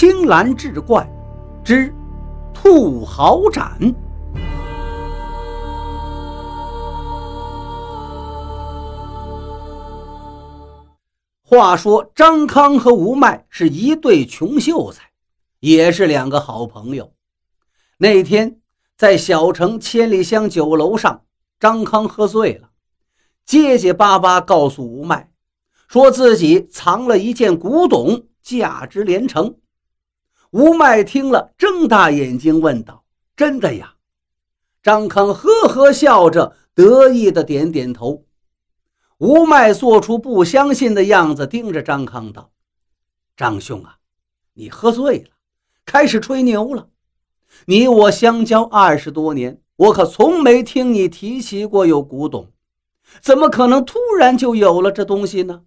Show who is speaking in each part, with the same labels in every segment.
Speaker 1: 青蓝志怪之兔毫斩。话说张康和吴麦是一对穷秀才，也是两个好朋友。那天在小城千里香酒楼上，张康喝醉了，结结巴巴告诉吴麦，说自己藏了一件古董，价值连城。吴麦听了，睁大眼睛问道：“真的呀？”张康呵呵笑着，得意的点点头。吴麦做出不相信的样子，盯着张康道：“张兄啊，你喝醉了，开始吹牛了。你我相交二十多年，我可从没听你提起过有古董，怎么可能突然就有了这东西呢？”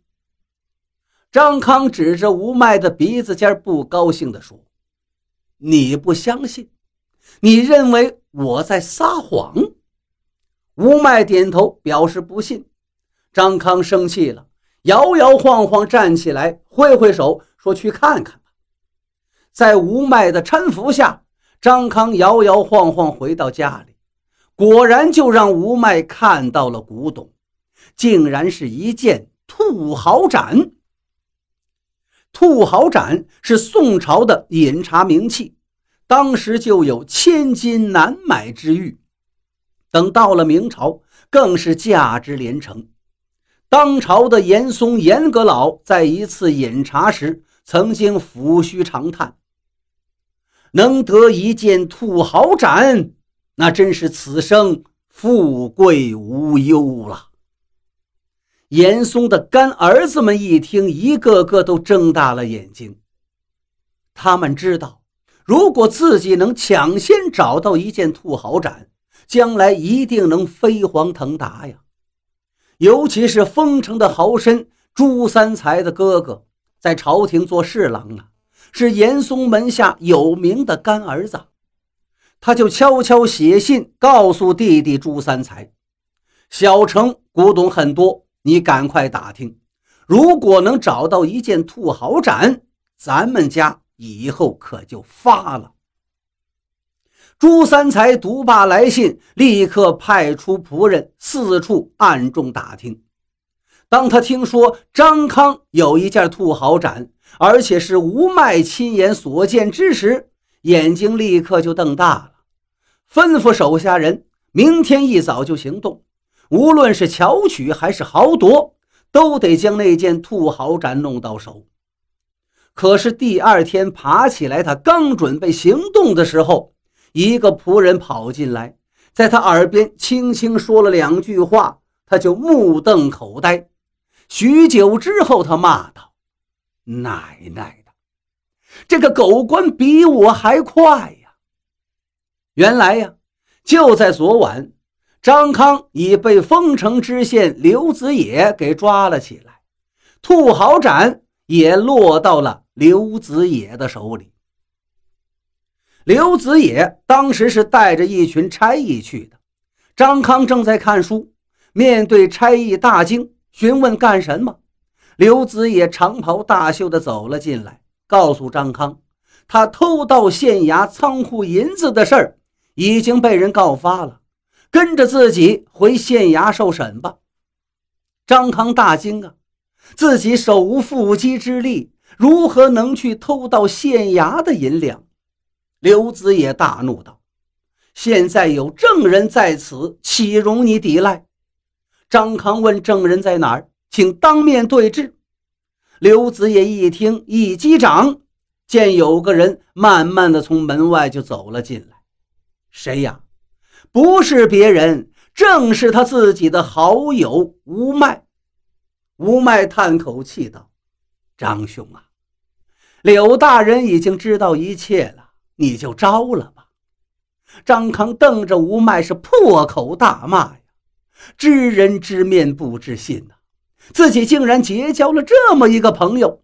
Speaker 1: 张康指着吴麦的鼻子尖，不高兴地说：“你不相信？你认为我在撒谎？”吴麦点头表示不信。张康生气了，摇摇晃晃站起来，挥挥手说：“去看看吧。”在吴麦的搀扶下，张康摇摇晃晃回到家里，果然就让吴麦看到了古董，竟然是一件兔毫盏。兔毫盏是宋朝的饮茶名器，当时就有千金难买之誉。等到了明朝，更是价值连城。当朝的严嵩严阁老在一次饮茶时，曾经抚须长叹：“能得一件兔毫盏，那真是此生富贵无忧了。”严嵩的干儿子们一听，一个个都睁大了眼睛。他们知道，如果自己能抢先找到一件兔毫盏，将来一定能飞黄腾达呀。尤其是丰城的豪绅朱三才的哥哥，在朝廷做侍郎啊，是严嵩门下有名的干儿子。他就悄悄写信告诉弟弟朱三才：“小城古董很多，你赶快打听。如果能找到一件兔毫盏，咱们家以后可就发了。”朱三才读罢来信，立刻派出仆人四处暗中打听。当他听说张康有一件兔毫盏，而且是吴麦亲眼所见之时，眼睛立刻就瞪大了，吩咐手下人明天一早就行动，无论是巧取还是豪夺，都得将那件兔毫盏弄到手。可是第二天爬起来，他刚准备行动的时候，一个仆人跑进来，在他耳边轻轻说了两句话，他就目瞪口呆。许久之后，他骂道：“奶奶的，这个狗官比我还快呀！”原来呀，就在昨晚，张康已被丰城知县刘子野给抓了起来，兔毫盏也落到了刘子野的手里。刘子野当时是带着一群差役去的。张康正在看书，面对差役大惊，询问干什么。刘子野长袍大袖的走了进来，告诉张康，他偷盗县衙仓库银子的事儿已经被人告发了，跟着自己回县衙受审吧。张康大惊啊，自己手无缚鸡之力，如何能去偷盗县衙的银两？刘子也大怒道：“现在有证人在此，岂容你抵赖？”张康问：“证人在哪儿？请当面对质。”刘子也一听，一击掌，见有个人慢慢的从门外就走了进来。谁呀？不是别人，正是他自己的好友吴麦。吴麦叹口气道：“张兄啊，柳大人已经知道一切了。”你就招了吧！张康瞪着吴麦是破口大骂呀，知人知面不知心呐，自己竟然结交了这么一个朋友。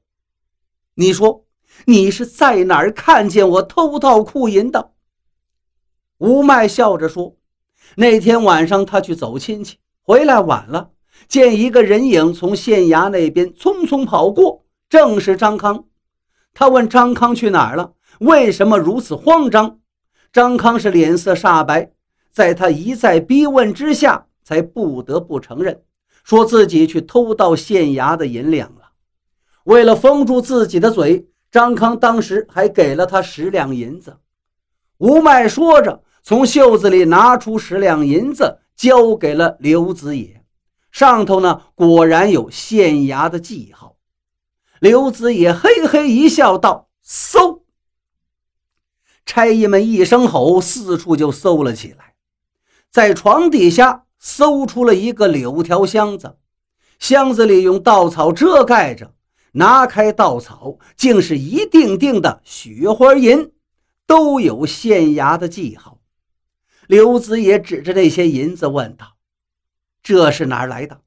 Speaker 1: 你说你是在哪儿看见我偷盗库银的？吴麦笑着说：“那天晚上他去走亲戚，回来晚了，见一个人影从县衙那边匆匆跑过，正是张康。”他问张康去哪儿了，为什么如此慌张？张康是脸色煞白，在他一再逼问之下，才不得不承认，说自己去偷盗县衙的银两了。为了封住自己的嘴，张康当时还给了他十两银子。吴麦说着，从袖子里拿出十两银子，交给了刘子野，上头呢果然有县衙的记号。刘子野嘿嘿一笑，道：“搜！”差役们一声吼，四处就搜了起来，在床底下搜出了一个柳条箱子，箱子里用稻草遮盖着，拿开稻草，竟是一锭锭的雪花银，都有县衙的记号。刘子也指着那些银子问道：“这是哪儿来的？”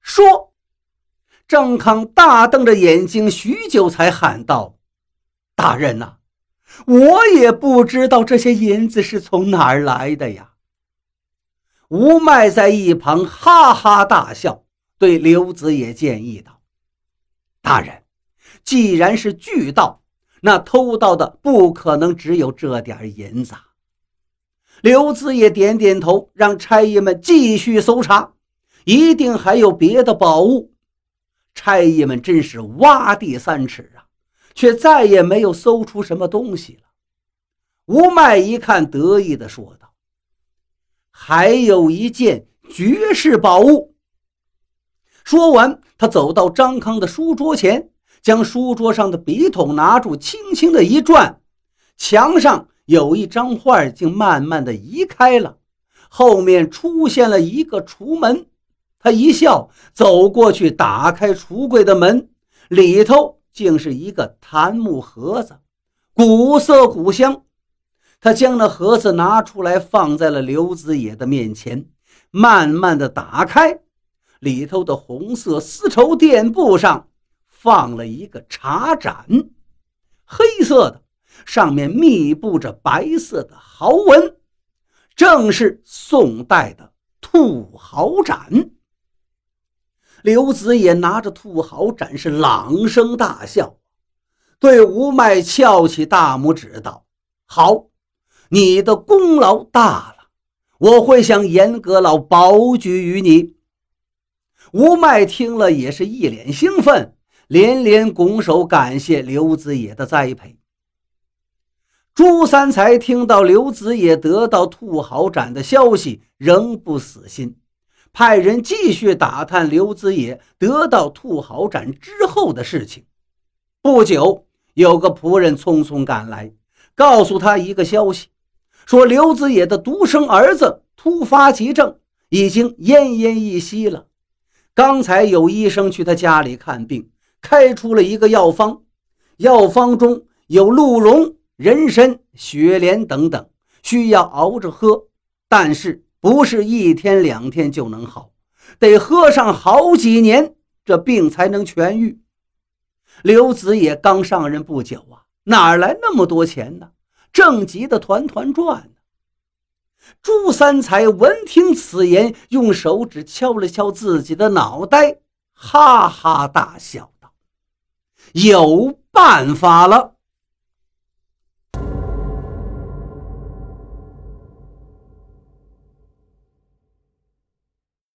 Speaker 1: 说。郑康大瞪着眼睛，许久才喊道：“大人呐，我也不知道这些银子是从哪儿来的呀。”吴麦在一旁哈哈大笑，对刘子也建议道：“大人，既然是巨盗，那偷盗的不可能只有这点银子。”刘子野点点头，让差役们继续搜查，一定还有别的宝物。差役们真是挖地三尺啊，却再也没有搜出什么东西了。吴麦一看，得意地说道：“还有一件绝世宝物。”说完，他走到张康的书桌前，将书桌上的笔筒拿住，轻轻的一转，墙上有一张画竟慢慢的移开了，后面出现了一个橱门。他一笑，走过去，打开橱柜的门，里头竟是一个檀木盒子，古色古香。他将那盒子拿出来，放在了刘子野的面前，慢慢的打开，里头的红色丝绸垫布上放了一个茶盏，黑色的，上面密布着白色的毫纹，正是宋代的兔毫盏。刘子也拿着兔毫盏，是朗声大笑，对吴麦翘起大拇指道：“好，你的功劳大了，我会向严阁老保举于你。”吴麦听了也是一脸兴奋，连连拱手感谢刘子野的栽培。朱三才听到刘子野得到兔毫盏的消息，仍不死心。派人继续打探刘子野得到兔毫盏之后的事情。不久，有个仆人匆匆赶来，告诉他一个消息，说刘子野的独生儿子突发急症，已经奄奄一息了。刚才有医生去他家里看病，开出了一个药方，药方中有鹿茸、人参、雪莲等等，需要熬着喝，但是。不是一天两天就能好，得喝上好几年，这病才能痊愈。刘子也刚上任不久啊，哪来那么多钱呢？正急得团团转呢。朱三才闻听此言，用手指敲了敲自己的脑袋，哈哈大笑道：“有办法了。”